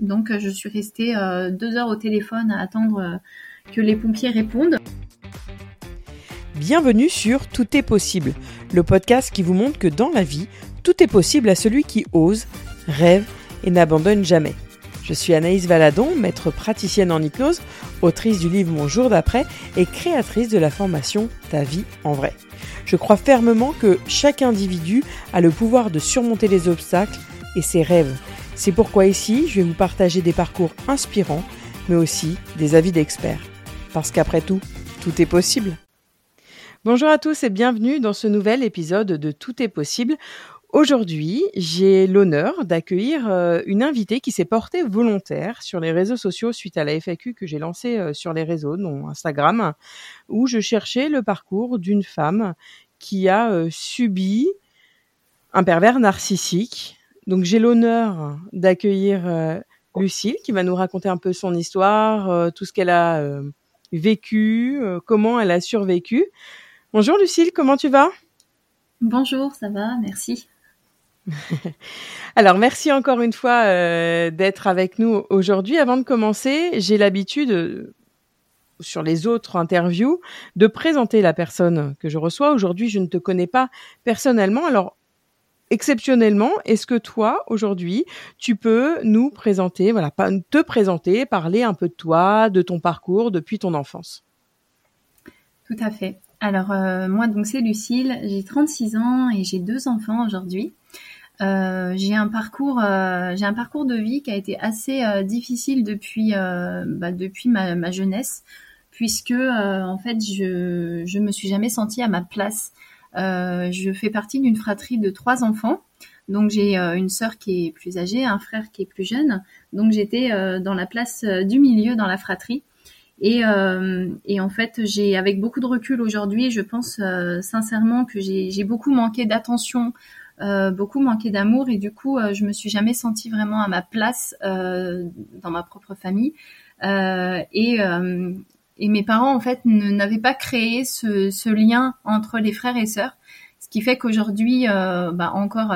Donc je suis restée deux heures au téléphone à attendre que les pompiers répondent. Bienvenue sur Tout est possible, le podcast qui vous montre que dans la vie, tout est possible à celui qui ose, rêve et n'abandonne jamais. Je suis Anaïs Valadon, maître praticienne en hypnose, autrice du livre Mon jour d'après et créatrice de la formation Ta vie en vrai. Je crois fermement que chaque individu a le pouvoir de surmonter les obstacles et ses rêves. C'est pourquoi ici, je vais vous partager des parcours inspirants, mais aussi des avis d'experts. Parce qu'après tout, tout est possible. Bonjour à tous et bienvenue dans ce nouvel épisode de Tout est possible Aujourd'hui, j'ai l'honneur d'accueillir euh, une invitée qui s'est portée volontaire sur les réseaux sociaux suite à la FAQ que j'ai lancée euh, sur les réseaux, dont Instagram, où je cherchais le parcours d'une femme qui a euh, subi un pervers narcissique. Donc j'ai l'honneur d'accueillir Lucille qui va nous raconter un peu son histoire, tout ce qu'elle a vécu, comment elle a survécu. Bonjour Lucille, comment tu vas? Bonjour, ça va, merci. Alors merci encore une fois euh, d'être avec nous aujourd'hui. Avant de commencer, j'ai l'habitude euh, sur les autres interviews de présenter la personne que je reçois. Aujourd'hui, je ne te connais pas personnellement. Alors exceptionnellement, est-ce que toi aujourd'hui, tu peux nous présenter, voilà, te présenter, parler un peu de toi, de ton parcours depuis ton enfance? Tout à fait. Alors euh, moi donc c'est Lucille, j'ai 36 ans et j'ai deux enfants aujourd'hui. Euh, j'ai un parcours, euh, j'ai un parcours de vie qui a été assez difficile depuis, bah, ma, jeunesse, puisque en fait je je me suis jamais sentie à ma place. Je fais partie d'une fratrie de trois enfants, donc j'ai une sœur qui est plus âgée, un frère qui est plus jeune, donc j'étais dans la place du milieu dans la fratrie. Et, et en fait, j'ai avec beaucoup de recul aujourd'hui, je pense sincèrement que j'ai beaucoup manqué d'attention euh, beaucoup manqué d'amour. Et du coup euh, je me suis jamais sentie vraiment à ma place euh, dans ma propre famille. Et et mes parents en fait n'avaient pas créé ce, ce, lien entre les frères et sœurs. Ce qui fait qu'aujourd'hui bah encore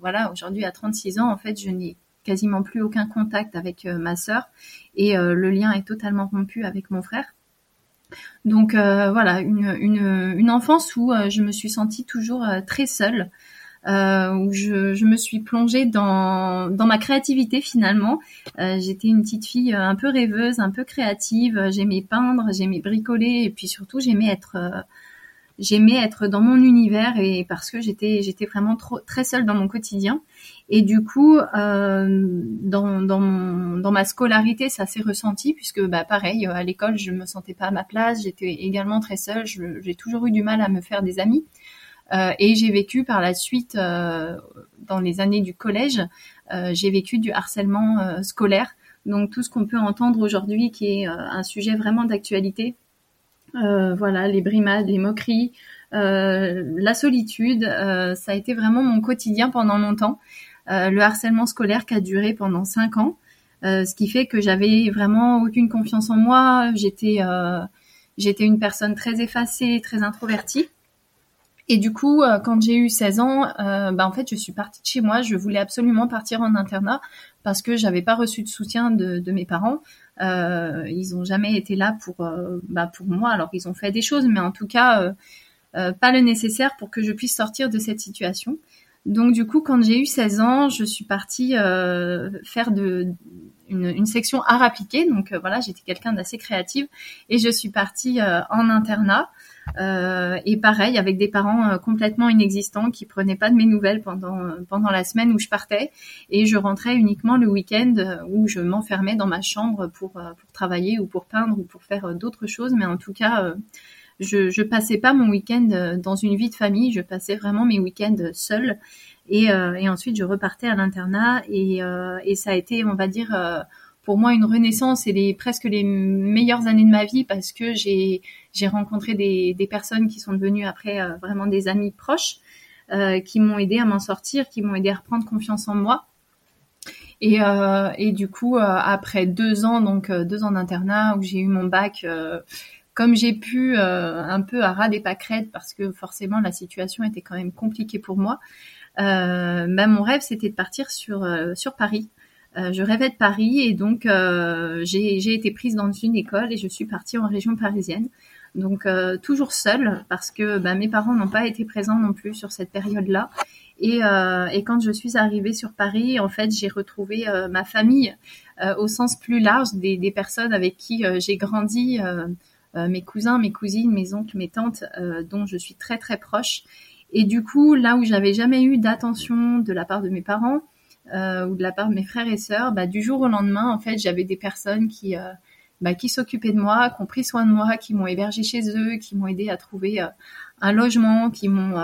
voilà aujourd'hui à 36 ans en fait je n'ai quasiment plus aucun contact avec ma sœur. Et le lien est totalement rompu avec mon frère. Donc voilà une, une, une enfance où je me suis sentie toujours très seule euh, où je, je, me suis plongée dans, dans ma créativité finalement. Euh, J'étais une petite fille un peu rêveuse, un peu créative. J'aimais peindre, j'aimais bricoler et puis surtout j'aimais être euh, j'aimais être dans mon univers et parce que j'étais j'étais vraiment trop très seule dans mon quotidien et du coup euh, dans dans, mon, dans ma scolarité ça s'est ressenti puisque bah pareil à l'école je me sentais pas à ma place j'étais également très seule j'ai toujours eu du mal à me faire des amis euh, et j'ai vécu par la suite, euh, dans les années du collège, euh, j'ai vécu du harcèlement scolaire. Donc tout ce qu'on peut entendre aujourd'hui, qui est un sujet vraiment d'actualité. voilà, les brimades, les moqueries, la solitude, ça a été vraiment mon quotidien pendant longtemps. le harcèlement scolaire qui a duré pendant cinq ans, ce qui fait que j'avais vraiment aucune confiance en moi. J'étais j'étais une personne très effacée, très introvertie. Et du coup, euh, quand j'ai eu 16 ans, euh, bah, en fait, je suis partie de chez moi. Je voulais absolument partir en internat parce que j'avais pas reçu de soutien de, mes parents. Euh, ils ont jamais été là pour, bah, pour moi. Alors, ils ont fait des choses, mais en tout cas, pas le nécessaire pour que je puisse sortir de cette situation. Donc, du coup, quand j'ai eu 16 ans, je suis partie faire de, une, une, section art appliqué. Donc, voilà, j'étais quelqu'un d'assez créative et je suis partie en internat. Euh, et pareil, avec des parents euh, complètement inexistants qui prenaient pas de mes nouvelles pendant pendant la semaine où je partais, et je rentrais uniquement le week-end euh, où je m'enfermais dans ma chambre pour pour travailler ou pour peindre ou pour faire d'autres choses. Mais en tout cas, je je passais pas mon week-end dans une vie de famille. Je passais vraiment mes week-ends seuls. Et, et ensuite, je repartais à l'internat et, et ça a été, on va dire pour moi une renaissance et les presque les meilleures années de ma vie parce que j'ai rencontré des, des personnes qui sont devenues après euh, vraiment des amis proches euh, qui m'ont aidé à m'en sortir, qui m'ont aidé à reprendre confiance en moi. Et, euh, et du coup, euh, après deux ans, donc deux ans d'internat où j'ai eu mon bac, comme j'ai pu un peu à ras des pâquerettes parce que forcément la situation était quand même compliquée pour moi. Euh, bah, mon rêve c'était de partir sur sur Paris je rêvais de Paris et donc j'ai été prise dans une école et je suis partie en région parisienne. Donc toujours seule parce que bah, mes parents n'ont pas été présents non plus sur cette période-là. Et, et, quand je suis arrivée sur Paris, en fait, j'ai retrouvé ma famille au sens plus large des, des personnes avec qui j'ai grandi euh, mes cousins, mes cousines, mes oncles, mes tantes, euh, dont je suis très très proche. Et du coup, là où j'avais jamais eu d'attention de la part de mes parents euh, ou de la part de mes frères et sœurs, bah, du jour au lendemain, en fait, j'avais des personnes qui bah, qui s'occupaient de moi, qui ont pris soin de moi, qui m'ont hébergé chez eux, qui m'ont aidé à trouver un logement, qui m'ont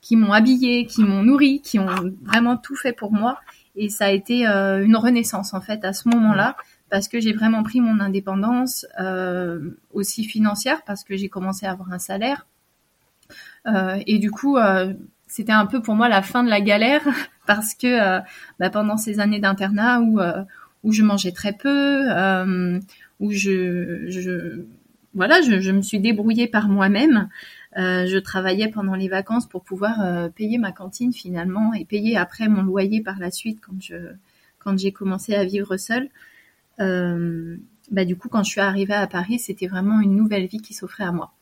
qui m'ont habillé, qui m'ont nourri, qui ont vraiment tout fait pour moi. Et ça a été une renaissance en fait à ce moment-là parce que j'ai vraiment pris mon indépendance euh, aussi financière parce que j'ai commencé à avoir un salaire. Euh, et du coup euh, c'était un peu pour moi la fin de la galère parce que bah, pendant ces années d'internat où où je mangeais très peu où je, je voilà je, je, me suis débrouillée par moi-même je travaillais pendant les vacances pour pouvoir payer ma cantine finalement et payer après mon loyer par la suite quand je quand j'ai commencé à vivre seule. euh, bah, du coup, quand je suis arrivée à Paris, c'était vraiment une nouvelle vie qui s'offrait à moi.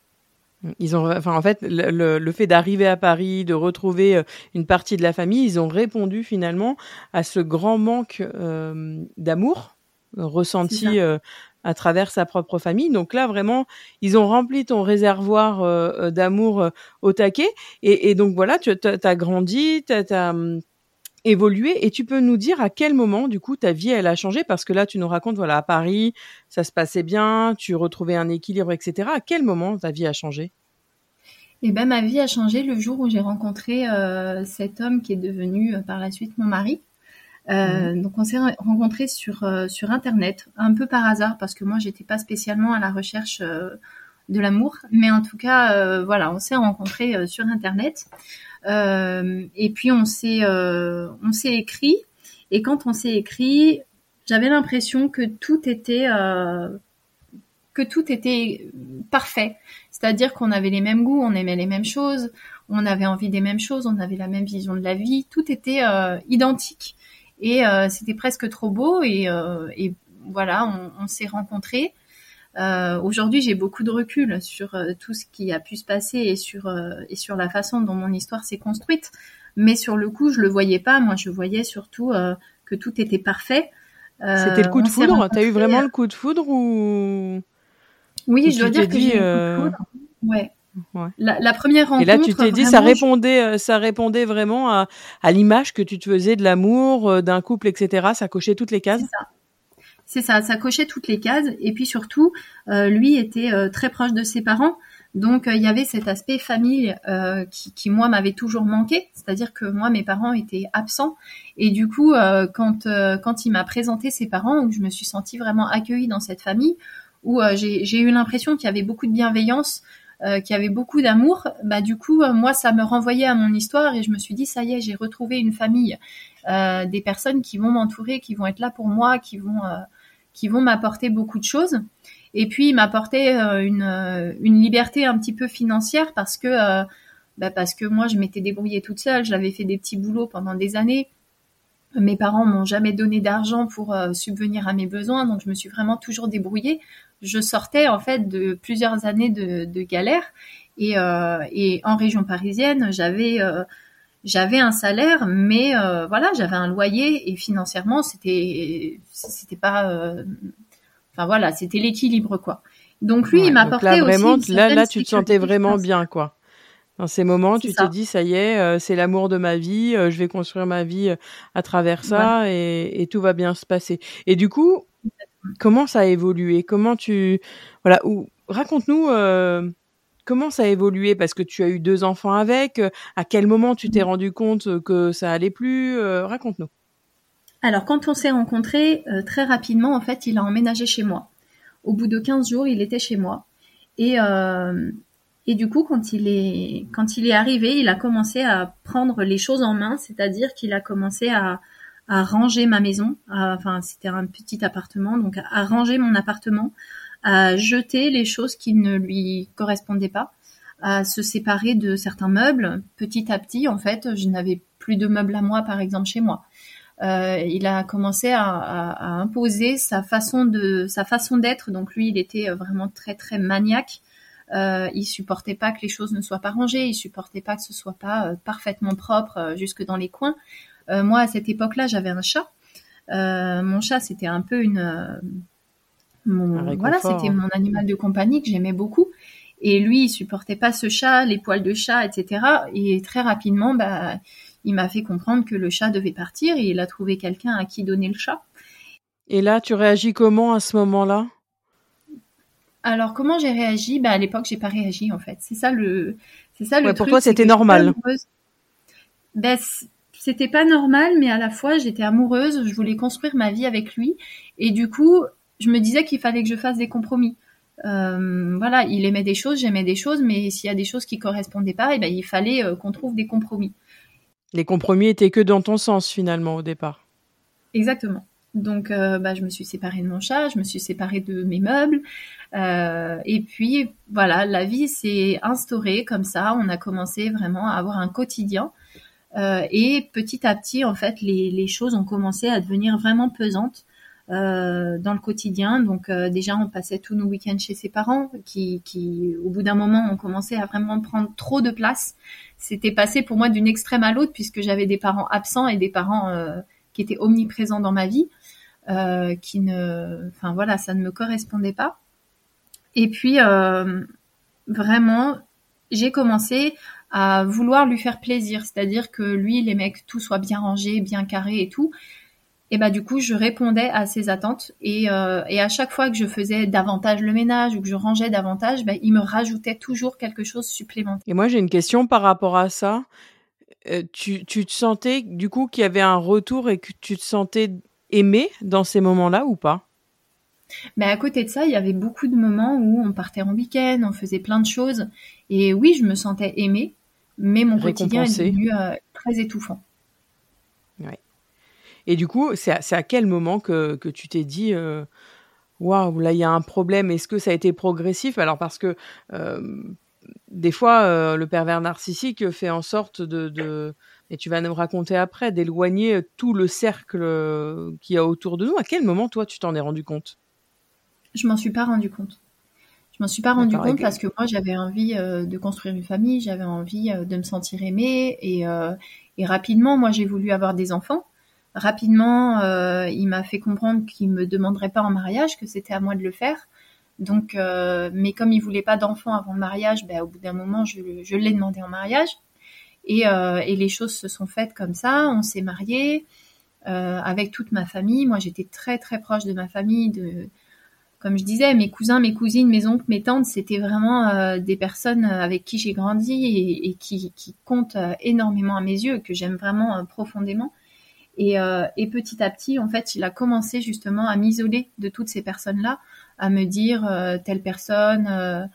Ils ont, enfin, en fait, le, le fait d'arriver à Paris, de retrouver euh, une partie de la famille, ils ont répondu finalement à ce grand manque euh, d'amour ressenti euh, à travers sa propre famille. Donc là, vraiment, ils ont rempli ton réservoir euh, d'amour au taquet. Et, et, donc voilà, tu as, grandi, tu as, évolué et tu peux nous dire à quel moment du coup ta vie elle a changé? Parce que là tu nous racontes voilà à Paris ça se passait bien tu retrouvais un équilibre etc à quel moment ta vie a changé? Eh ben ma vie a changé le jour où j'ai rencontré euh, cet homme qui est devenu euh, par la suite mon mari. Euh, mmh. donc on s'est rencontrés sur sur internet un peu par hasard parce que moi j'étais pas spécialement à la recherche de l'amour mais en tout cas voilà on s'est rencontrés sur internet euh, et puis on s'est euh, on s'est écrit. Et quand on s'est écrit, j'avais l'impression que tout était euh, que tout était parfait. C'est-à-dire qu'on avait les mêmes goûts, on aimait les mêmes choses, on avait envie des mêmes choses, on avait la même vision de la vie, tout était identique. Et c'était presque trop beau et, et voilà, on, on s'est rencontrés. Euh, Aujourd'hui, j'ai beaucoup de recul sur euh, tout ce qui a pu se passer et sur euh, et sur la façon dont mon histoire s'est construite. Mais sur le coup, je le voyais pas. Moi, je voyais surtout que tout était parfait. C'était le coup de foudre. T'as eu vraiment le coup de foudre ou Oui, je dois dire que j'ai eu le coup de foudre. Ouais. Ouais. La, la, première rencontre. Et là, tu t'es dit, ça répondait, ça répondait vraiment à, à l'image que tu te faisais de l'amour, d'un couple, etc. Ça cochait toutes les cases. Ça. C'est ça, ça cochait toutes les cases. Et puis surtout, euh, lui était euh, très proche de ses parents. Donc euh, il y avait cet aspect famille qui, qui, moi m'avait toujours manqué, c'est-à-dire que moi mes parents étaient absents et du coup quand quand il m'a présenté ses parents où je me suis sentie vraiment accueillie dans cette famille où j'ai eu l'impression qu'il y avait beaucoup de bienveillance, qu'il y avait beaucoup d'amour, bah du coup moi ça me renvoyait à mon histoire et je me suis dit ça y est j'ai retrouvé une famille, des personnes qui vont m'entourer, qui vont être là pour moi, qui vont qui vont m'apporter beaucoup de choses. Et puis m'apporter euh, une, euh, une liberté un petit peu financière parce que euh, bah parce que moi je m'étais débrouillée toute seule, j'avais fait des petits boulots pendant des années. Mes parents m'ont jamais donné d'argent pour subvenir à mes besoins, donc je me suis vraiment toujours débrouillée. Je sortais en fait de plusieurs années de, galère et, et en région parisienne, j'avais j'avais un salaire, mais euh, voilà, j'avais un loyer et financièrement, c'était c'était pas, euh, enfin voilà, c'était l'équilibre quoi. Donc lui, il m'apportait là, vraiment, aussi. Là, là, tu te sentais vraiment bien quoi. Dans ces moments, tu t'es dit ça y est, euh, c'est l'amour de ma vie, je vais construire ma vie à travers ça et, et, tout va bien se passer. Et du coup, comment ça a évolué? Comment tu voilà ou raconte-nous Comment ça a évolué? Parce que tu as eu deux enfants avec. Euh, à quel moment tu t'es rendu compte euh, que ça allait plus euh, Raconte-nous. Alors, quand on s'est rencontrés, très rapidement, en fait, il a emménagé chez moi. Au bout de 15 jours, il était chez moi. Et, du coup, quand il, est, arrivé, il a commencé à prendre les choses en main, c'est-à-dire qu'il a commencé à, à ranger ma maison. enfin, c'était un petit appartement, donc à ranger mon appartement, à jeter les choses qui ne lui correspondaient pas, à se séparer de certains meubles. Petit à petit, en fait, je n'avais plus de meubles à moi, par exemple, chez moi. il a commencé à, imposer sa façon d'être. Donc lui, il était vraiment très très maniaque. Euh, il supportait pas que les choses ne soient pas rangées, il supportait pas que ce soit pas parfaitement propre jusque dans les coins. moi, à cette époque-là, j'avais un chat. mon chat, c'était un peu une voilà, c'était mon animal de compagnie que j'aimais beaucoup. Et lui, il supportait pas ce chat, les poils de chat, etc. Et très rapidement, bah, il m'a fait comprendre que le chat devait partir et il a trouvé quelqu'un à qui donner le chat. Et là, tu réagis comment à ce moment-là? Alors, comment j'ai réagi? Bah, À l'époque, j'ai pas réagi en fait. C'est ça le, c'est ça le Pour toi, c'était normal. Ben, c'était pas normal, mais à la fois, j'étais amoureuse. Je voulais construire ma vie avec lui, et du coup, je me disais qu'il fallait que je fasse des compromis. Euh, voilà, il aimait des choses, j'aimais des choses, mais s'il y a des choses qui correspondaient pas, eh ben, il fallait euh, qu'on trouve des compromis. Les compromis étaient que dans ton sens finalement au départ. Exactement. Donc, euh, bah, je me suis séparée de mon chat, je me suis séparée de mes meubles, et puis voilà, la vie s'est instaurée comme ça. On a commencé vraiment à avoir un quotidien, et petit à petit, en fait, les, les choses ont commencé à devenir vraiment pesantes. Euh, dans le quotidien. Donc euh, déjà, on passait tous nos week-ends chez ses parents, qui, qui au bout d'un moment, ont commencé à vraiment prendre trop de place. C'était passé pour moi d'une extrême à l'autre, puisque j'avais des parents absents et des parents euh, qui étaient omniprésents dans ma vie, qui ne, enfin voilà, ça ne me correspondait pas. Et puis vraiment, j'ai commencé à vouloir lui faire plaisir, c'est-à-dire que lui, les mecs, tout soit bien rangé, bien carré et tout et bah du coup je répondais à ses attentes et, euh, et à chaque fois que je faisais davantage le ménage ou que je rangeais davantage, bah, il me rajoutait toujours quelque chose supplémentaire. Et moi j'ai une question par rapport à ça. Euh, tu, tu te sentais du coup qu'il y avait un retour et que tu te sentais aimé dans ces moments-là ou pas? Mais à côté de ça, il y avait beaucoup de moments où on partait en week-end, on faisait plein de choses. Et oui, je me sentais aimée, mais mon quotidien est devenu euh, très étouffant. Et du coup, c'est à, quel moment que, tu t'es dit, euh, waouh, là, il y a un problème Est-ce que ça a été progressif? Alors, parce que euh, des fois, euh, le pervers narcissique fait en sorte de, et tu vas nous raconter après, d'éloigner tout le cercle qu'il y a autour de nous. À quel moment, toi, tu t'en es rendu compte? Je m'en suis pas rendu compte. Je m'en suis pas rendu compte parce que moi j'avais envie de construire une famille, j'avais envie de me sentir aimée et, et rapidement moi j'ai voulu avoir des enfants rapidement, euh, il m'a fait comprendre qu'il me demanderait pas en mariage, que c'était à moi de le faire. Donc, euh, mais comme il voulait pas d'enfant avant le mariage, ben, au bout d'un moment, je, l'ai demandé en mariage. Euh, et, les choses se sont faites comme ça. On s'est mariés avec toute ma famille. Moi, j'étais très très proche de ma famille. De, comme je disais, mes cousins, mes cousines, mes oncles, mes tantes, c'était vraiment des personnes avec qui j'ai grandi et, qui, qui, comptent énormément à mes yeux, que j'aime vraiment profondément. Euh, et, petit à petit, en fait, il a commencé justement à m'isoler de toutes ces personnes-là, à me dire euh, telle personne, euh,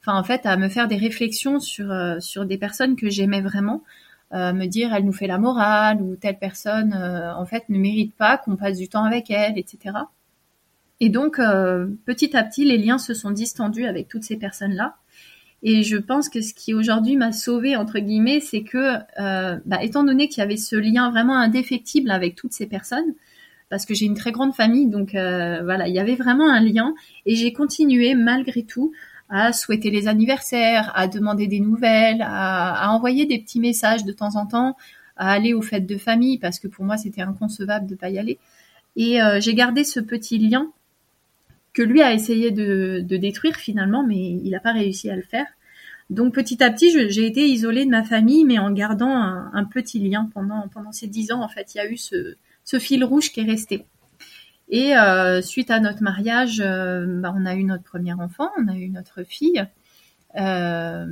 enfin en fait, à me faire des réflexions sur sur des personnes que j'aimais vraiment, à me dire elle nous fait la morale ou telle personne en fait ne mérite pas qu'on passe du temps avec elle, etc. Et donc petit à petit, les liens se sont distendus avec toutes ces personnes-là. Et je pense que ce qui aujourd'hui m'a sauvée entre guillemets, c'est que, euh, bah, étant donné qu'il y avait ce lien vraiment indéfectible avec toutes ces personnes, parce que j'ai une très grande famille, donc euh, voilà, il y avait vraiment un lien. Et j'ai continué malgré tout à souhaiter les anniversaires, à demander des nouvelles, à, envoyer des petits messages de temps en temps, à aller aux fêtes de famille, parce que pour moi c'était inconcevable de pas y aller. Et euh, j'ai gardé ce petit lien que lui a essayé de, détruire finalement, mais il n'a pas réussi à le faire. Donc petit à petit, j'ai été isolée de ma famille, mais en gardant un, petit lien pendant pendant ces dix ans. En fait, il y a eu ce, fil rouge qui est resté. Et euh, suite à notre mariage, euh, bah, on a eu notre premier enfant, on a eu notre fille. Euh,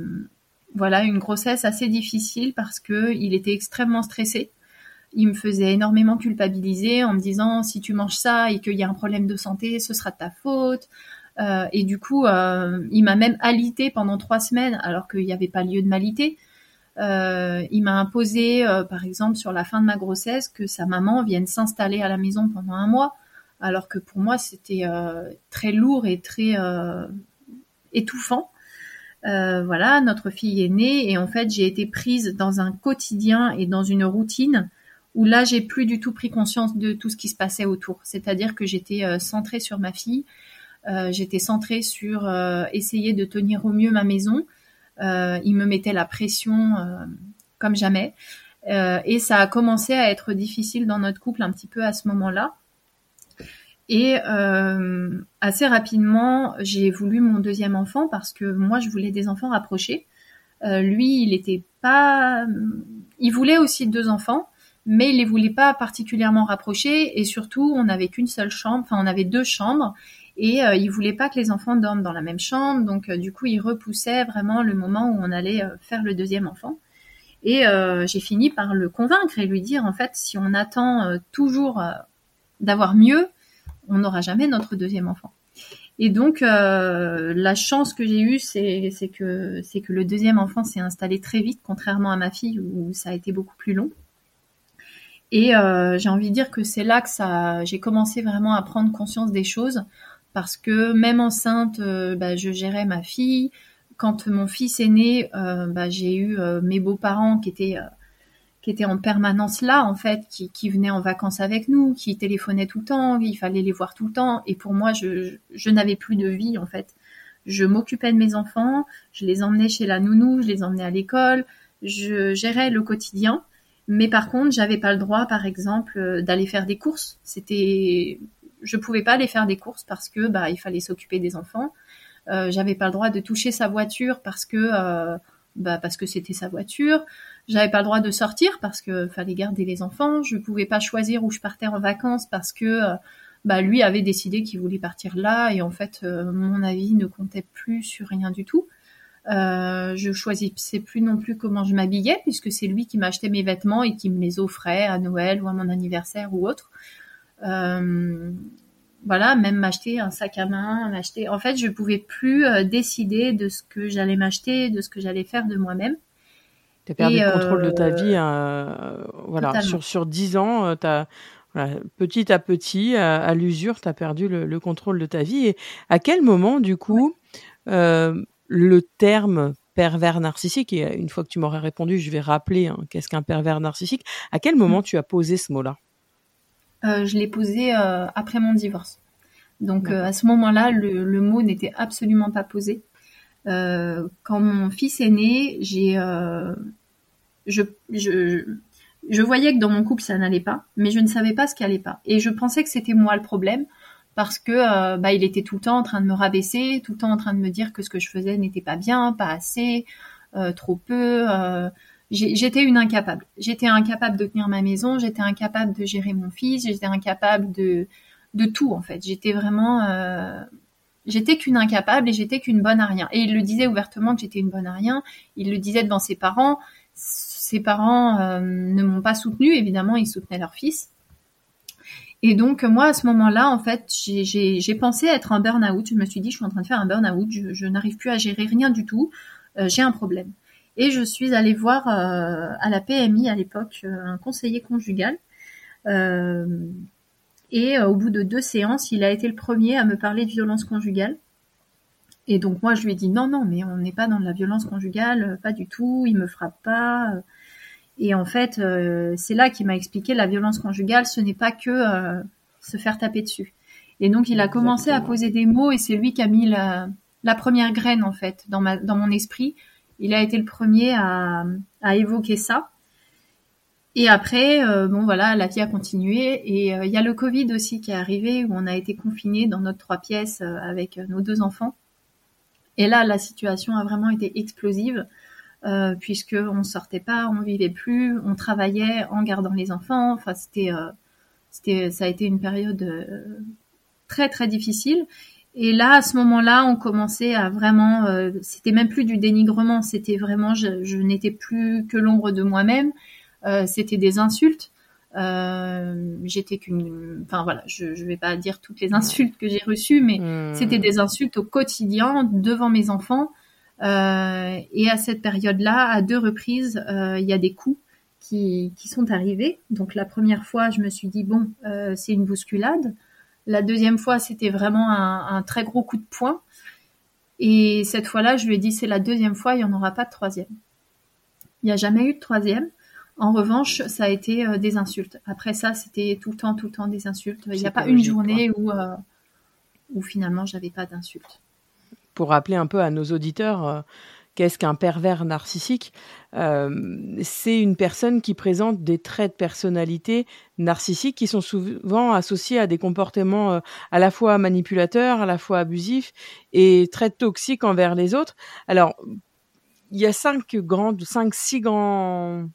voilà, une grossesse assez difficile parce que il était extrêmement stressé il me faisait énormément culpabiliser en me disant si tu manges ça et qu'il y a un problème de santé, ce sera de ta faute. Euh, et du coup, euh, il m'a même alité pendant trois semaines alors qu'il n'y avait pas lieu de m'aliter. Euh, il m'a imposé, par exemple, sur la fin de ma grossesse, que sa maman vienne s'installer à la maison pendant un mois, alors que pour moi c'était très lourd et très étouffant. voilà, notre fille est née et en fait j'ai été prise dans un quotidien et dans une routine où là j'ai plus du tout pris conscience de tout ce qui se passait autour. C'est-à-dire que j'étais centrée sur ma fille, j'étais centrée sur essayer de tenir au mieux ma maison. il me mettait la pression comme jamais. et ça a commencé à être difficile dans notre couple un petit peu à ce moment-là. Et euh, assez rapidement, j'ai voulu mon deuxième enfant parce que moi, je voulais des enfants rapprochés. Euh, lui, il était pas, il voulait aussi deux enfants, mais il les voulait pas particulièrement rapprochés. Et surtout, on n'avait qu'une seule chambre, enfin, on avait deux chambres, et euh, il voulait pas que les enfants dorment dans la même chambre. Donc, euh, du coup, il repoussait vraiment le moment où on allait euh, faire le deuxième enfant. Et j'ai fini par le convaincre et lui dire en fait, si on attend toujours d'avoir mieux, on n'aura jamais notre deuxième enfant. Et donc euh, la chance que j'ai eue, c'est que c'est que le deuxième enfant s'est installé très vite, contrairement à ma fille où ça a été beaucoup plus long. Et euh, j'ai envie de dire que c'est là que ça, j'ai commencé vraiment à prendre conscience des choses, parce que même enceinte, euh, bah, je gérais ma fille. Quand mon fils est né, bah, j'ai eu mes beaux-parents qui étaient qui était en permanence là, en fait, qui, qui venaient en vacances avec nous, qui téléphonaient tout le temps, il fallait les voir tout le temps. Et pour moi, je, je, n'avais plus de vie, en fait. Je m'occupais de mes enfants, je les emmenais chez la nounou, je les emmenais à l'école, je gérais le quotidien. Mais par contre, j'avais pas le droit, par exemple, euh, d'aller faire des courses. C'était, je pouvais pas aller faire des courses parce que bah il fallait s'occuper des enfants. Euh, j'avais pas le droit de toucher sa voiture parce que euh, bah parce que c'était sa voiture. J'avais pas le droit de sortir parce que fallait garder les enfants. Je pouvais pas choisir où je partais en vacances parce que bah lui avait décidé qu'il voulait partir là et en fait mon avis ne comptait plus sur rien du tout. Euh, je choisissais plus non plus comment je m'habillais puisque c'est lui qui m'achetait mes vêtements et qui me les offrait à Noël ou à mon anniversaire ou autre. Euh, voilà, même m'acheter un sac à main, m'acheter. En fait, je pouvais plus décider de ce que j'allais m'acheter, de ce que j'allais faire de moi-même. Tu as perdu le contrôle de ta euh, vie. Euh, voilà, sur, sur 10 ans, euh, as, petit à petit, à, l'usure, tu as perdu le, contrôle de ta vie. Et à quel moment, du coup, le terme pervers narcissique, et une fois que tu m'aurais répondu, je vais rappeler hein, qu'est-ce qu'un pervers narcissique, à quel moment mmh. tu as posé ce mot-là? Je l'ai posé après mon divorce. Donc à ce moment-là, le, le mot n'était absolument pas posé. Euh, quand mon fils est né, j'ai, euh, je, je, je voyais que dans mon couple ça n'allait pas, mais je ne savais pas ce qui allait pas. Et je pensais que c'était moi le problème parce que euh, bah, il était tout le temps en train de me rabaisser, tout le temps en train de me dire que ce que je faisais n'était pas bien, pas assez, euh, trop peu. Euh, j'étais une incapable. J'étais incapable de tenir ma maison, j'étais incapable de gérer mon fils, j'étais incapable de de tout en fait. J'étais vraiment J'étais qu'une incapable et j'étais qu'une bonne à rien. Et il le disait ouvertement que j'étais une bonne à rien. Il le disait devant ses parents. Ses parents ne m'ont pas soutenue, évidemment, ils soutenaient leur fils. Et donc moi, à ce moment-là, en fait, j'ai pensé être un burn-out. Je me suis dit, je suis en train de faire un burn-out. Je, n'arrive plus à gérer rien du tout. Euh, j'ai un problème. Et je suis allée voir euh, à la PMI à l'époque un conseiller conjugal et euh, au bout de deux séances, il a été le premier à me parler de violence conjugale. Et donc moi, je lui ai dit non, non, mais on n'est pas dans la violence conjugale, euh, pas du tout, il me frappe pas. Euh. Et en fait, c'est là qu'il m'a expliqué la violence conjugale, ce n'est pas que se faire taper dessus. Et donc il a commencé à poser des mots et c'est lui qui a mis la, la, première graine en fait dans, ma, dans mon esprit. Il a été le premier à, à évoquer ça. Et après, euh, bon voilà, la vie a continué et euh, il y a le Covid aussi qui est arrivé où on a été confinés dans notre trois pièces euh, avec nos deux enfants. Et là, la situation a vraiment été explosive puisque on sortait pas, on vivait plus, on travaillait en gardant les enfants. Enfin, c'était, c'était, ça a été une période très très difficile. Et là, à ce moment-là, on commençait à vraiment, c'était même plus du dénigrement, c'était vraiment, je, je n'étais plus que l'ombre de moi-même euh, c'était des insultes. Euh, j'étais qu'une, enfin voilà, je, je vais pas dire toutes les insultes que j'ai reçues, mais hmm. c'était des insultes au quotidien devant mes enfants. Euh, et à cette période-là, à deux reprises, euh, il y a des coups qui, qui, sont arrivés. Donc la première fois, je me suis dit bon, euh, c'est une bousculade. La deuxième fois, c'était vraiment un, un, très gros coup de poing. Et cette fois-là, je lui ai dit c'est la deuxième fois, il n'y en aura pas de troisième. Il n'y a jamais eu de troisième. En revanche, ça a été des insultes. Après ça, c'était tout le temps, tout le temps des insultes. Il n'y a pas une journée où, où finalement j'avais pas d'insultes. Pour rappeler un peu à nos auditeurs, euh, qu'est-ce qu'un pervers narcissique Euh, C'est une personne qui présente des traits de personnalité narcissiques qui sont souvent associés à des comportements euh, à la fois manipulateurs, à la fois abusifs et très toxiques envers les autres. Alors, il y a cinq grandes, cinq, six grands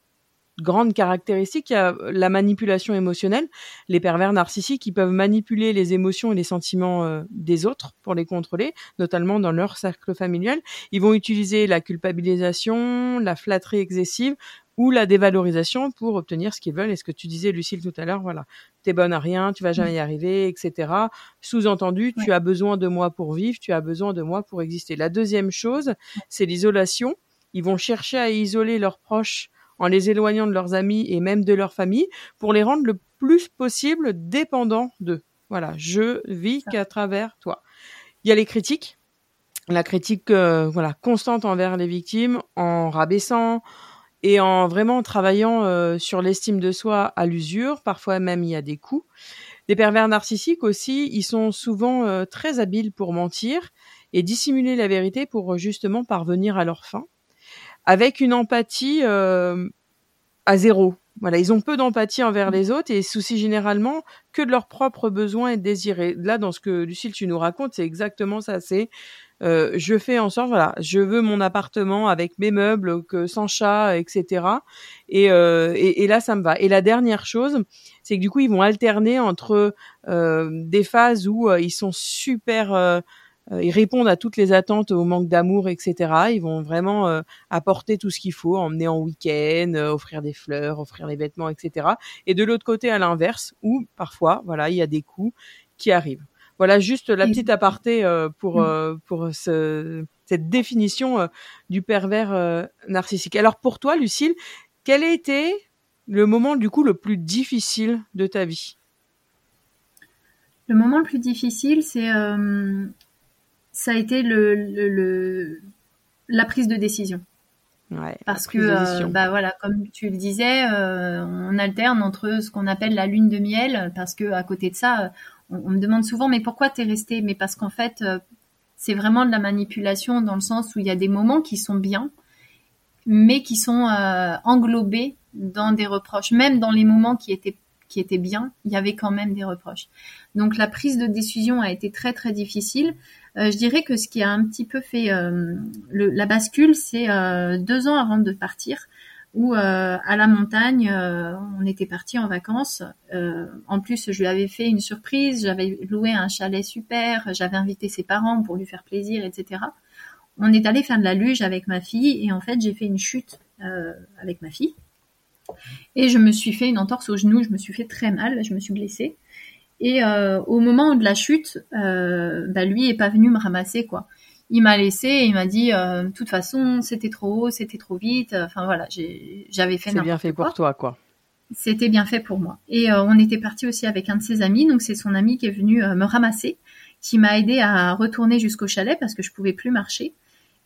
grandes caractéristiques. Il y a la manipulation émotionnelle. Les pervers narcissiques, qui peuvent manipuler les émotions et les sentiments euh, des autres pour les contrôler, notamment dans leur cercle familial. Ils vont utiliser la culpabilisation, la flatterie excessive ou la dévalorisation pour obtenir ce qu'ils veulent. Et ce que tu disais, Lucille, tout à l'heure, voilà, t'es bonne à rien, tu vas jamais y arriver, etc. Sous-entendu, tu as besoin de moi pour vivre, tu as besoin de moi pour exister. La deuxième chose, c'est l'isolation. Ils vont chercher à isoler leurs proches en les éloignant de leurs amis et même de leur famille pour les rendre le plus possible dépendants d'eux. Voilà, je vis qu'à travers toi. Il y a les critiques, la critique euh, voilà constante envers les victimes en rabaissant et en vraiment travaillant euh, sur l'estime de soi à l'usure. Parfois même il y a des coups. Les pervers narcissiques aussi, ils sont souvent euh, très habiles pour mentir et dissimuler la vérité pour justement parvenir à leur fin, avec une empathie euh, à zéro. Voilà, ils ont peu d'empathie envers les autres et soucient généralement que de leurs propres besoins et désirs. Et là, dans ce que Lucille tu nous racontes, c'est exactement ça. C'est euh, je fais en sorte, voilà, je veux mon appartement avec mes meubles, que sans chat, etc. Et, euh, et, là, ça me va. Et la dernière chose, c'est que du coup, ils vont alterner entre euh, des phases où euh, ils sont super, euh, ils répondent à toutes les attentes, au manque d'amour, etc. Ils vont vraiment euh, apporter tout ce qu'il faut, emmener en week-end, euh, offrir des fleurs, offrir des vêtements, etc. Et de l'autre côté, à l'inverse, où parfois, voilà, il y a des coups qui arrivent. Voilà juste la petite aparté euh, pour Mm. euh, pour ce, cette définition euh, du pervers euh, narcissique. Alors pour toi, Lucille, quel a été le moment du coup le plus difficile de ta vie? Le moment le plus difficile, c'est euh, ça a été le, le, le- la prise de décision. Ouais. Parce que, euh, bah voilà, comme tu le disais, euh, on alterne entre ce qu'on appelle la lune de miel, parce que à côté de ça, euh, on, on me demande souvent, mais pourquoi t'es resté Mais parce qu'en fait, euh, c'est vraiment de la manipulation dans le sens où il y a des moments qui sont bien, mais qui sont englobés dans des reproches. Même dans les moments qui étaient qui étaient bien, il y avait quand même des reproches. Donc la prise de décision a été très très difficile. Euh, je dirais que ce qui a un petit peu fait euh, la bascule, c'est euh, deux ans avant de partir, où à la montagne, on était parti en vacances. En plus, je lui avais fait une surprise, j'avais loué un chalet super, j'avais invité ses parents pour lui faire plaisir, etc. On est allé faire de la luge avec ma fille et en fait, j'ai fait une chute avec ma fille. Et je me suis fait une entorse au genou, je me suis fait très mal, je me suis blessée. Et euh, au moment de la chute, euh, bah, lui est pas venu me ramasser quoi. Il m'a laissé et il m'a dit, euh, de toute façon, c'était trop haut, c'était trop vite. Enfin voilà, j'avais fait C'est bien fait quoi. pour toi, quoi. C'était bien fait pour moi. Et euh, on était parti aussi avec un de ses amis, donc c'est son ami qui est venu euh, me ramasser, qui m'a aidé à retourner jusqu'au chalet parce que je pouvais plus marcher.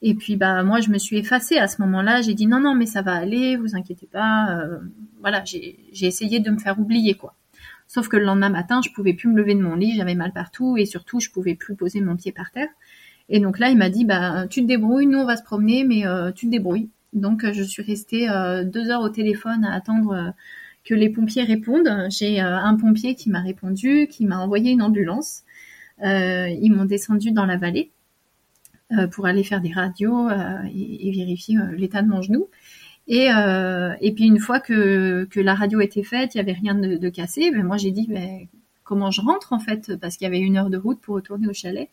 Et puis bah moi je me suis effacée à ce moment-là. J'ai dit non non mais ça va aller, vous inquiétez pas. Euh, voilà j'ai essayé de me faire oublier quoi. Sauf que le lendemain matin je pouvais plus me lever de mon lit, j'avais mal partout et surtout je pouvais plus poser mon pied par terre. Et donc là il m'a dit bah tu te débrouilles, nous on va se promener mais euh, tu te débrouilles. Donc euh, je suis restée euh, deux heures au téléphone à attendre. que les pompiers répondent. J'ai un pompier qui m'a répondu, qui m'a envoyé une ambulance. Ils m'ont descendu dans la vallée pour aller faire des radios et, vérifier l'état de mon genou. Et, euh, et puis une fois que, la radio était faite, il y avait rien de, cassé. Ben moi j'ai dit ben, comment je rentre en fait? Parce qu'il y avait une heure de route pour retourner au chalet.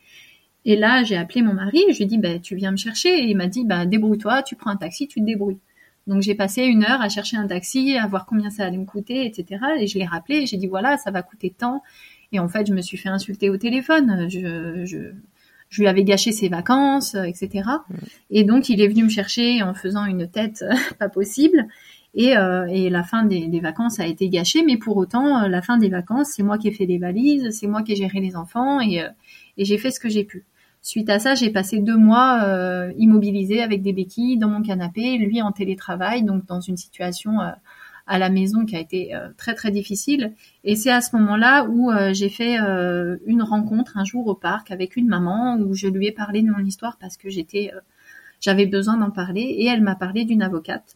Et là j'ai appelé mon mari. Je lui ai dit ben tu viens me chercher. Et il m'a dit débrouille-toi, tu prends un taxi, tu te débrouilles. Donc j'ai passé une heure à chercher un taxi, à voir combien ça allait me coûter, etc. Et je l'ai rappelé, et j'ai dit voilà, ça va coûter tant. Et en fait, je me suis fait insulter au téléphone. Je, je lui avais gâché ses vacances, euh, etc. Et donc il est venu me chercher en faisant une tête pas possible. Et, euh, et la fin des, des vacances a été gâchée, mais pour autant, euh, la fin des vacances, c'est moi qui ai fait les valises, c'est moi qui ai géré les enfants, et, euh, et j'ai fait ce que j'ai pu. Suite à ça, j'ai passé deux mois euh, immobilisée avec des béquilles dans mon canapé, lui en télétravail, donc dans une situation euh, à la maison qui a été très très difficile. Et c'est à ce moment-là où j'ai fait une rencontre un jour au parc avec une maman où je lui ai parlé de mon histoire parce que j'étais j'avais besoin d'en parler et elle m'a parlé d'une avocate.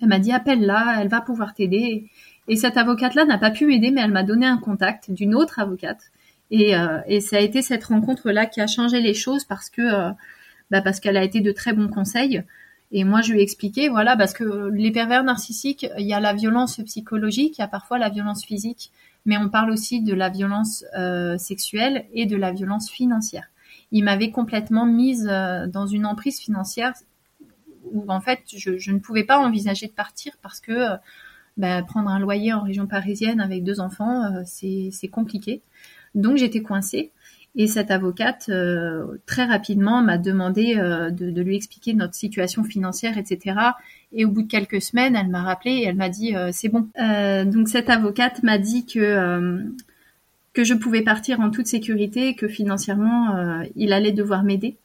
Elle m'a dit appelle-la, elle va pouvoir t'aider. Et cette avocate-là n'a pas pu m'aider, mais elle m'a donné un contact d'une autre avocate. Et, euh, et, ça a été cette rencontre-là qui a changé les choses parce que euh, bah parce qu'elle a été de très bons conseils. Et moi, je lui ai expliqué, voilà, parce que les pervers narcissiques, il y a la violence psychologique, il y a parfois la violence physique, mais on parle aussi de la violence euh, sexuelle et de la violence financière il m'avait complètement mise euh, dans une emprise financière où en fait je, ne pouvais pas envisager de partir parce que euh, bah, prendre un loyer en région parisienne avec deux enfants, c'est compliqué. Donc j'étais coincée. Et cette avocate, très rapidement, m'a demandé de, lui expliquer notre situation financière, etc. Et au bout de quelques semaines, elle m'a rappelé et elle m'a dit c'est bon. donc cette avocate m'a dit que que je pouvais partir en toute sécurité, que financièrement, euh, il allait devoir m'aider.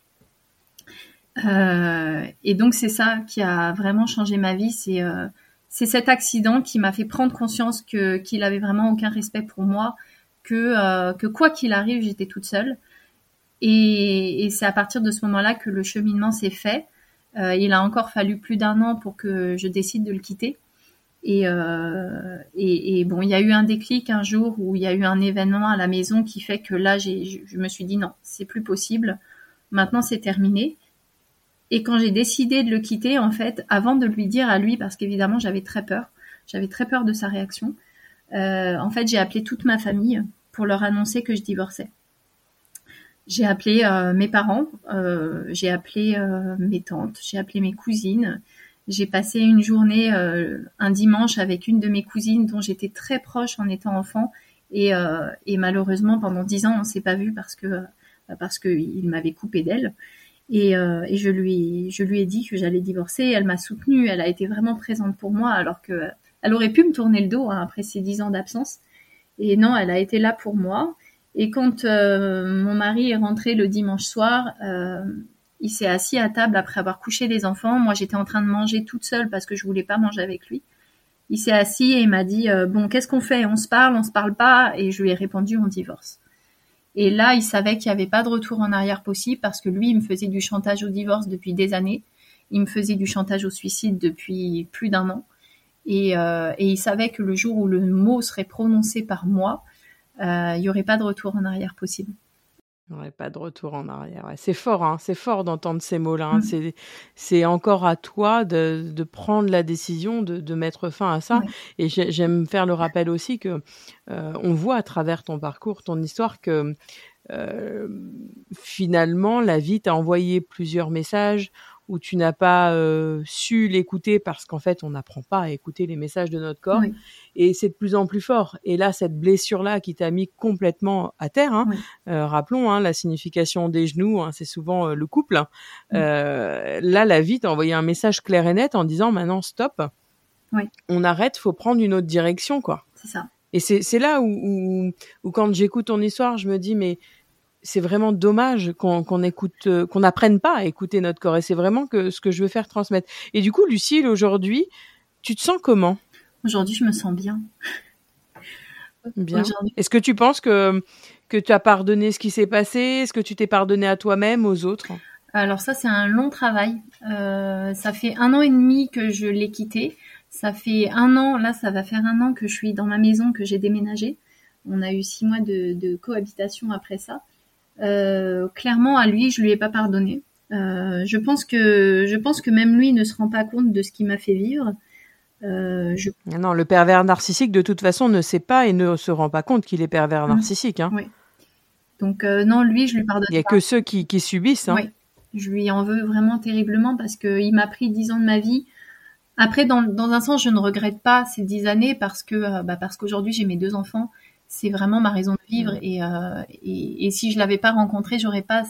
Euh, et donc c'est ça qui a vraiment changé ma vie. C'est euh, c'est cet accident qui m'a fait prendre conscience que qu'il avait vraiment aucun respect pour moi, que que quoi qu'il arrive, j'étais toute seule. Et, c'est à partir de ce moment-là que le cheminement s'est fait. il a encore fallu plus d'un an pour que je décide de le quitter. Euh, et, et, bon, il y a eu un déclic un jour où il y a eu un événement à la maison qui fait que là, j'ai, je me suis dit non, c'est plus possible. Maintenant, c'est terminé. Et quand j'ai décidé de le quitter, en fait, avant de lui dire à lui, parce qu'évidemment, j'avais très peur, j'avais très peur de sa réaction. Euh, en fait, j'ai appelé toute ma famille pour leur annoncer que je divorçais. J'ai appelé euh, mes parents, euh, j'ai appelé euh, mes tantes, j'ai appelé mes cousines, j'ai passé une journée, euh, un dimanche, avec une de mes cousines dont j'étais très proche en étant enfant. Et, euh, et malheureusement, pendant dix ans, on s'est pas vu parce que euh, parce qu'il m'avait coupé d'elle. Et, et, je lui je lui ai dit que j'allais divorcer. Elle m'a soutenue. Elle a été vraiment présente pour moi, alors que elle aurait pu me tourner le dos hein, après ces dix ans d'absence. Et non, elle a été là pour moi. Et quand mon mari est rentré le dimanche soir, euh, il s'est assis à table après avoir couché les enfants. Moi, j'étais en train de manger toute seule parce que je voulais pas manger avec lui. Il s'est assis et il m'a dit euh, bon, qu'est-ce qu'on fait? On se parle, on se parle pas Et je lui ai répondu on divorce. Et là, il savait qu'il n'y avait pas de retour en arrière possible parce que lui, il me faisait du chantage au divorce depuis des années. Il me faisait du chantage au suicide depuis plus d'un an. Et, euh, et, il savait que le jour où le mot serait prononcé par moi, euh, il n'y aurait pas de retour en arrière possible. Ouais, pas de retour en arrière. C'est fort, hein, c'est fort d'entendre ces mots-là. Hein. Mmh. C'est encore à toi de, de, prendre la décision de, de mettre fin à ça. Et j'aime faire le rappel aussi que euh, on voit à travers ton parcours, ton histoire, que euh, finalement la vie t'a envoyé plusieurs messages où tu n'as pas euh, su l'écouter parce qu'en fait, on n'apprend pas à écouter les messages de notre corps. Et c'est de plus en plus fort. Et là, cette blessure-là qui t'a mis complètement à terre, hein, euh, rappelons hein, la signification des genoux, hein, c'est souvent euh, le couple. Là, la vie t'a envoyé un message clair et net en disant maintenant stop, on arrête, faut prendre une autre direction, quoi. C'est ça. Et c'est là où, où, où quand j'écoute ton histoire, je me dis mais c'est vraiment dommage qu'on écoute, euh, qu'on n'apprenne pas à écouter notre corps. Et c'est vraiment que ce que je veux faire transmettre. Et du coup, Lucille, aujourd'hui, tu te sens comment? Aujourd'hui, je me sens bien. Bien. Est-ce que tu penses que que tu as pardonné ce qui s'est passé? Est-ce que tu t'es pardonné à toi-même, aux autres? Alors ça, c'est un long travail. Euh, ça fait un an et demi que je l'ai quitté. Ça fait un an, là, ça va faire un an que je suis dans ma maison, que j'ai déménagé. On a eu six mois de, de cohabitation après ça. Euh, clairement, à lui, je lui ai pas pardonné. Euh, je pense que je pense que même lui ne se rend pas compte de ce qu'il m'a fait vivre. Euh, je... Non, le pervers narcissique de toute façon ne sait pas et ne se rend pas compte qu'il est pervers mmh. narcissique. Hein. Oui. Donc non, lui, je lui pardonne. Il y a que ceux qui, qui subissent. Hein. Oui. Je lui en veux vraiment terriblement parce qu'il m'a pris dix ans de ma vie. Après, dans, dans, un sens, je ne regrette pas ces dix années parce que bah, parce qu'aujourd'hui j'ai mes deux enfants c'est vraiment ma raison de vivre. Et, euh, et, et, si je l'avais pas rencontré, j'aurais pas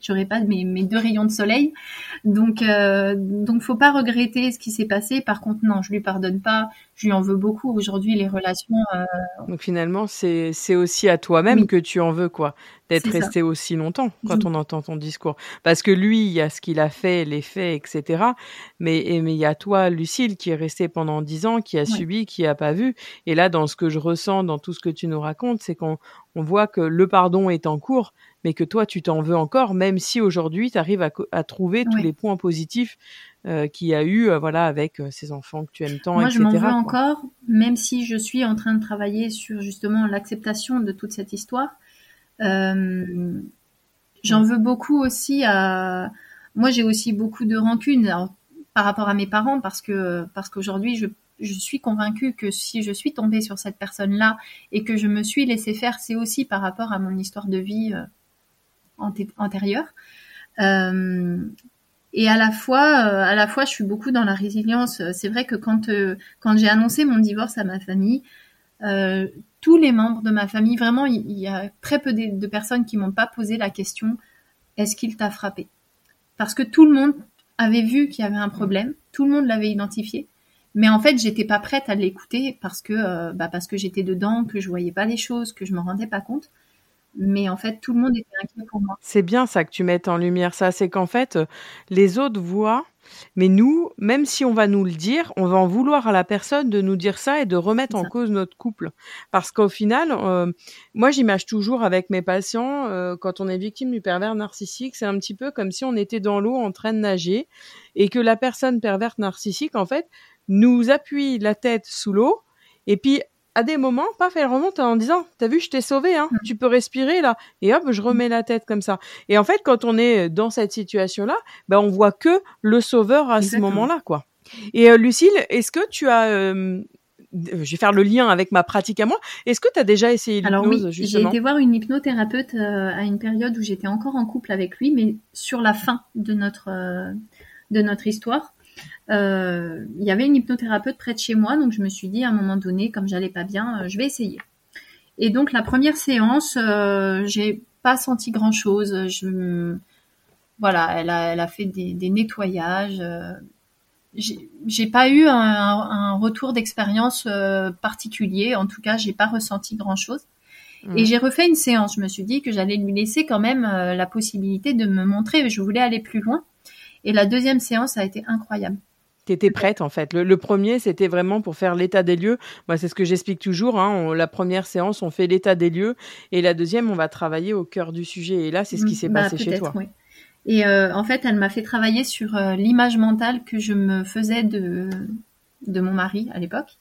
j'aurais pas mes, mes, deux rayons de soleil. Donc, euh, donc, faut pas regretter ce qui s'est passé. Par contre, non, je lui pardonne pas. Je lui en veux beaucoup. Aujourd'hui, les relations. Euh... Donc finalement, c'est c'est aussi à toi-même que tu en veux, quoi, d'être resté aussi longtemps quand on entend ton discours. Parce que lui, il y a ce qu'il a fait, les faits, etc. Mais mais il y a toi, Lucille, qui est restée pendant dix ans, qui a subi, qui a pas vu. Et là, dans ce que je ressens, dans tout ce que tu nous racontes, c'est qu'on on voit que le pardon est en cours, mais que toi, tu t'en veux encore, même si aujourd'hui, tu arrives à, à, trouver tous les points positifs euh, qu'il y a eu euh, voilà, avec euh, ces enfants que tu aimes tant, Moi, etc. je m'en veux encore, même si je suis en train de travailler sur justement l'acceptation de toute cette histoire. Euh, J'en veux beaucoup aussi à... Moi, j'ai aussi beaucoup de rancune alors, par rapport à mes parents parce que parce qu'aujourd'hui, je je suis convaincue que si je suis tombée sur cette personne-là et que je me suis laissée faire, c'est aussi par rapport à mon histoire de vie euh, antérieure. Euh, et à la fois, euh, à la je suis beaucoup dans la résilience. C'est vrai que quand euh, j'ai annoncé mon divorce à ma famille, euh, tous les membres de ma famille, vraiment, il, y a très peu de, personnes qui m'ont pas posé la question est-ce qu'il t'a frappé? Parce que tout le monde avait vu qu'il y avait un problème, tout le monde l'avait identifié, mais en fait, j'étais pas prête à l'écouter parce que bah parce que j'étais dedans, que je voyais pas les choses, que je me rendais pas compte. Mais en fait, tout le monde était inquiet pour moi. C'est bien ça que tu mettes en lumière ça, c'est qu'en fait, les autres voient, mais nous, même si on va nous le dire, on va en vouloir à la personne de nous dire ça et de remettre en cause notre couple. Parce qu'au final, euh, moi j'image toujours avec mes patients, euh, quand on est victime du pervers narcissique, c'est un petit peu comme si on était dans l'eau en train de nager et que la personne perverte narcissique, en fait, nous appuie la tête sous l'eau et puis à des moments, paf, elle remonte en disant, t'as vu, je t'ai sauvé, hein, tu peux respirer là, et hop, je remets la tête comme ça. Et en fait, quand on est dans cette situation-là, ben on voit que le sauveur à Exactement. ce moment-là, quoi. Et euh, Lucille, est-ce que tu as, euh, je vais faire le lien avec ma pratique à moi. Est-ce que tu as déjà essayé l'hypnose Alors oui, j'ai été voir une hypnothérapeute euh, à une période où j'étais encore en couple avec lui, mais sur la fin de notre euh, de notre histoire euh, il y avait une hypnothérapeute près de chez moi, donc je me suis dit à un moment donné, comme j'allais pas bien, euh, je vais essayer. Et donc la première séance, euh, j'ai pas senti grand chose. Je, voilà, elle a, elle a fait des, des nettoyages. Euh, j'ai pas eu un, un retour d'expérience particulier. En tout cas, j'ai pas ressenti grand chose. Mmh. Et j'ai refait une séance. Je me suis dit que j'allais lui laisser quand même la possibilité de me montrer. Je voulais aller plus loin. Et la deuxième séance a été incroyable. T'étais prête en fait. Le, le premier, c'était vraiment pour faire l'état des lieux. Moi, c'est ce que j'explique toujours. Hein. On, la première séance, on fait l'état des lieux, et la deuxième, on va travailler au cœur du sujet. Et là, c'est ce qui s'est bah, passé chez toi. Oui. Et euh, en fait, elle m'a fait travailler sur euh, l'image mentale que je me faisais de de mon mari à l'époque.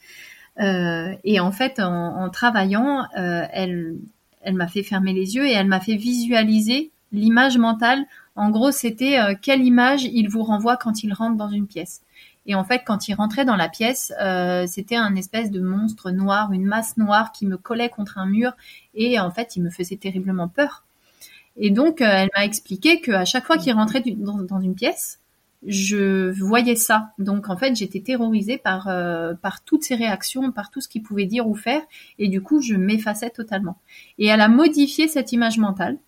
Euh, et en fait, en, en travaillant, elle elle m'a fait fermer les yeux et elle m'a fait visualiser l'image mentale. En gros, c'était quelle image il vous renvoie quand il rentre dans une pièce. Et en fait, quand il rentrait dans la pièce, euh, c'était un espèce de monstre noir, une masse noire qui me collait contre un mur. Et en fait, il me faisait terriblement peur. Et donc, euh, elle m'a expliqué qu'à chaque fois qu'il rentrait dans, une pièce, je voyais ça. Donc, en fait, j'étais terrorisée par euh, par toutes ces réactions, par tout ce qu'il pouvait dire ou faire. Et du coup, je m'effaçais totalement. Et elle a modifié cette image mentale.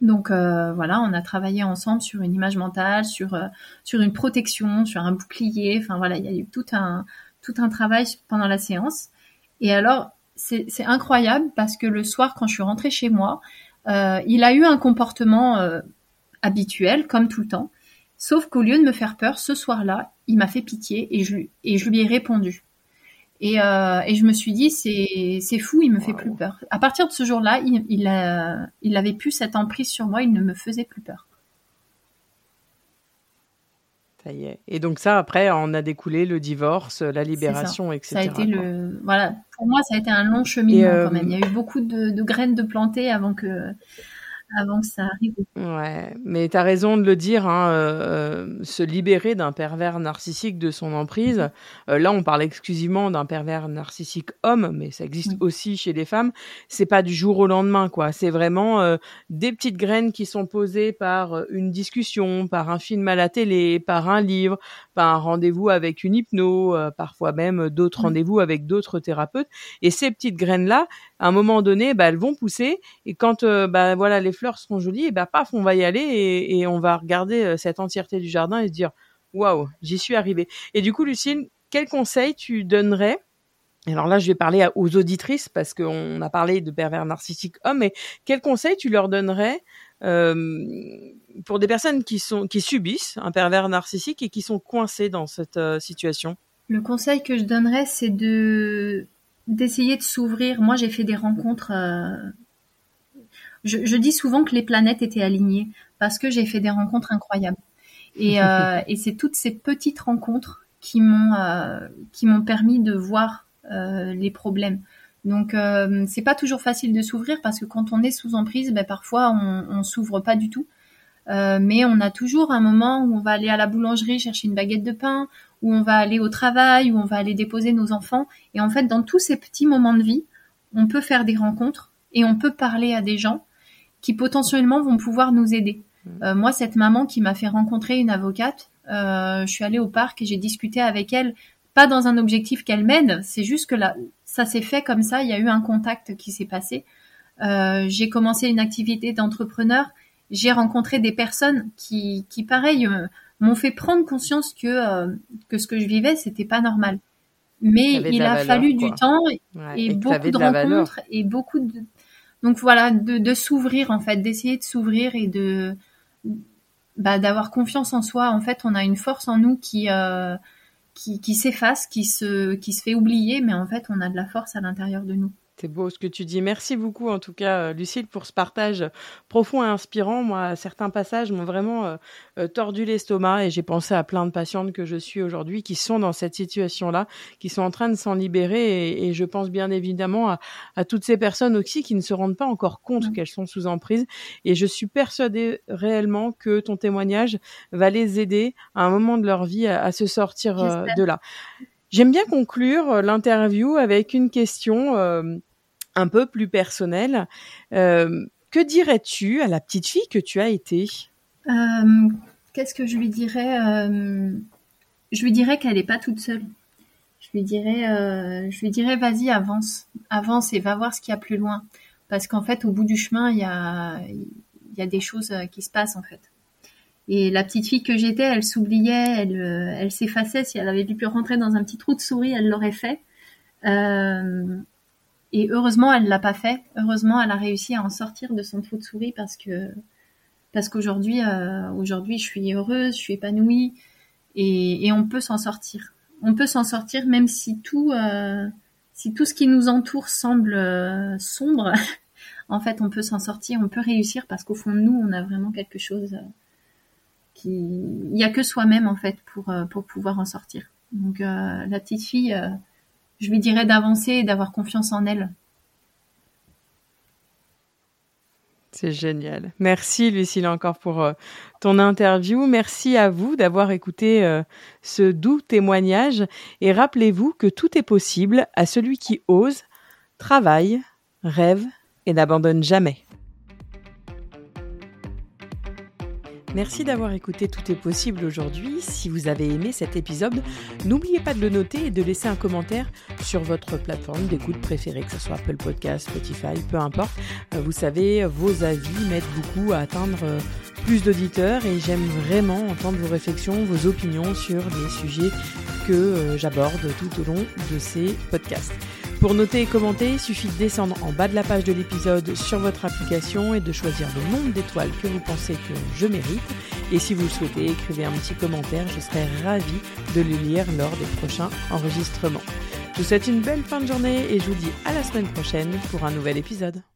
Donc euh, voilà, on a travaillé ensemble sur une image mentale, sur euh, sur une protection, sur un bouclier. Enfin voilà, il y a eu tout un tout un travail pendant la séance. Et alors c'est c'est incroyable parce que le soir quand je suis rentrée chez moi, euh, il a eu un comportement euh, habituel comme tout le temps, sauf qu'au lieu de me faire peur, ce soir-là, il m'a fait pitié et je et je lui ai répondu. Et, euh, et je me suis dit, c'est, c'est fou, il me fait plus peur. À partir de ce jour-là, il, il, avait plus cette emprise sur moi, il ne me faisait plus peur. Ça y est. Et donc ça, après, on a découlé le divorce, la libération, etc. Ça a été le, voilà. Pour moi, ça a été un long cheminement euh... quand même. Il y a eu beaucoup de, de graines de planter avant que, avant que ça arrive. Ouais, mais tu as raison de le dire, hein, euh, se libérer d'un pervers narcissique de son emprise. Euh, là, on parle exclusivement d'un pervers narcissique homme, mais ça existe oui. aussi chez les femmes. C'est pas du jour au lendemain, quoi. C'est vraiment euh, des petites graines qui sont posées par une discussion, par un film à la télé, par un livre, par un rendez-vous avec une hypno, euh, parfois même d'autres oui. rendez-vous avec d'autres thérapeutes. Et ces petites graines-là, à un moment donné, bah, elles vont pousser. Et quand, euh, bah, voilà, les fleurs seront jolies, et bah paf, on va y aller et, on va regarder cette entièreté du jardin et se dire waouh, j'y suis arrivée. Et du coup, Lucille, quel conseil tu donnerais? Alors là, je vais parler aux auditrices parce qu'on a parlé de pervers narcissiques hommes, mais quel conseil tu leur donnerais pour des personnes qui sont qui subissent un pervers narcissique et qui sont coincées dans cette situation? Le conseil que je donnerais, c'est de d'essayer de s'ouvrir. Moi, j'ai fait des rencontres. Euh, je, dis souvent que les planètes étaient alignées parce que j'ai fait des rencontres incroyables. Et, euh, et c'est toutes ces petites rencontres qui m'ont euh, qui m'ont permis de voir les problèmes. Donc c'est pas toujours facile de s'ouvrir parce que quand on est sous emprise, ben, parfois on, on s'ouvre pas du tout. mais on a toujours un moment où on va aller à la boulangerie chercher une baguette de pain, où on va aller au travail, où on va aller déposer nos enfants. Et en fait, dans tous ces petits moments de vie, on peut faire des rencontres et on peut parler à des gens qui potentiellement vont pouvoir nous aider. Mmh. Euh, moi, cette maman qui m'a fait rencontrer une avocate, euh, je suis allée au parc et j'ai discuté avec elle, pas dans un objectif qu'elle m'aide, c'est juste que là, ça s'est fait comme ça, il y a eu un contact qui s'est passé. Euh, j'ai commencé une activité d'entrepreneur, j'ai rencontré des personnes qui, qui pareil, m'ont fait prendre conscience que euh, que ce que je vivais c'était pas normal. Mais il a fallu du temps et, beaucoup de rencontres et beaucoup de donc voilà de, s'ouvrir en fait, d'essayer de s'ouvrir et de bah, d'avoir confiance en soi. En fait, on a une force en nous qui euh, qui, qui s'efface, qui se qui se fait oublier, mais en fait, on a de la force à l'intérieur de nous. C'est beau ce que tu dis. Merci beaucoup en tout cas, euh, Lucille, pour ce partage profond et inspirant. Moi, certains passages m'ont vraiment euh, euh, tordu l'estomac et j'ai pensé à plein de patientes que je suis aujourd'hui qui sont dans cette situation-là, qui sont en train de s'en libérer et, je pense bien évidemment à, toutes ces personnes aussi qui ne se rendent pas encore compte mmh. qu'elles sont sous emprise. Et je suis persuadée réellement que ton témoignage va les aider à un moment de leur vie à, se sortir de là. J'aime bien conclure l'interview avec une question un peu plus personnel. Euh, que dirais-tu à la petite fille que tu as été? Euh, Qu'est-ce que je lui dirais euh, Je lui dirais qu'elle n'est pas toute seule. Je lui dirais, je dirais, vas-y, avance, avance et va voir ce qu'il y a plus loin. Parce qu'en fait, au bout du chemin, il y a, des choses qui se passent en fait. Et la petite fille que j'étais, elle s'oubliait, elle, s'effaçait. Si elle avait pu rentrer dans un petit trou de souris, elle l'aurait fait. Et heureusement, elle l'a pas fait. Heureusement, elle a réussi à en sortir de son trou de souris parce que parce qu'aujourd'hui, euh, aujourd'hui, je suis heureuse, je suis épanouie et, et on peut s'en sortir. On peut s'en sortir même si tout euh, si tout ce qui nous entoure semble euh, sombre. en fait, on peut s'en sortir, on peut réussir parce qu'au fond de nous, on a vraiment quelque chose qui il y a que soi-même en fait pour pour pouvoir en sortir. Donc la petite fille je lui dirais d'avancer et d'avoir confiance en elle. C'est génial. Merci Lucille encore pour euh, ton interview. Merci à vous d'avoir écouté euh, ce doux témoignage et rappelez-vous que tout est possible à celui qui ose, travaille, rêve et n'abandonne jamais. Merci d'avoir écouté Tout est possible aujourd'hui. Si vous avez aimé cet épisode, n'oubliez pas de le noter et de laisser un commentaire sur votre plateforme d'écoute préférée, que ce soit Apple Podcast, Spotify, peu importe. Euh, vous savez, vos avis m'aident beaucoup à atteindre euh, plus d'auditeurs et j'aime vraiment entendre vos réflexions, vos opinions sur les sujets que euh, j'aborde tout au long de ces podcasts. Pour noter et commenter, il suffit de descendre en bas de la page de l'épisode sur votre application et de choisir le nombre d'étoiles que vous pensez que je mérite. Et si vous le souhaitez, écrivez un petit commentaire, je serai ravie de le lire lors des prochains enregistrements. Je vous souhaite une belle fin de journée et je vous dis à la semaine prochaine pour un nouvel épisode.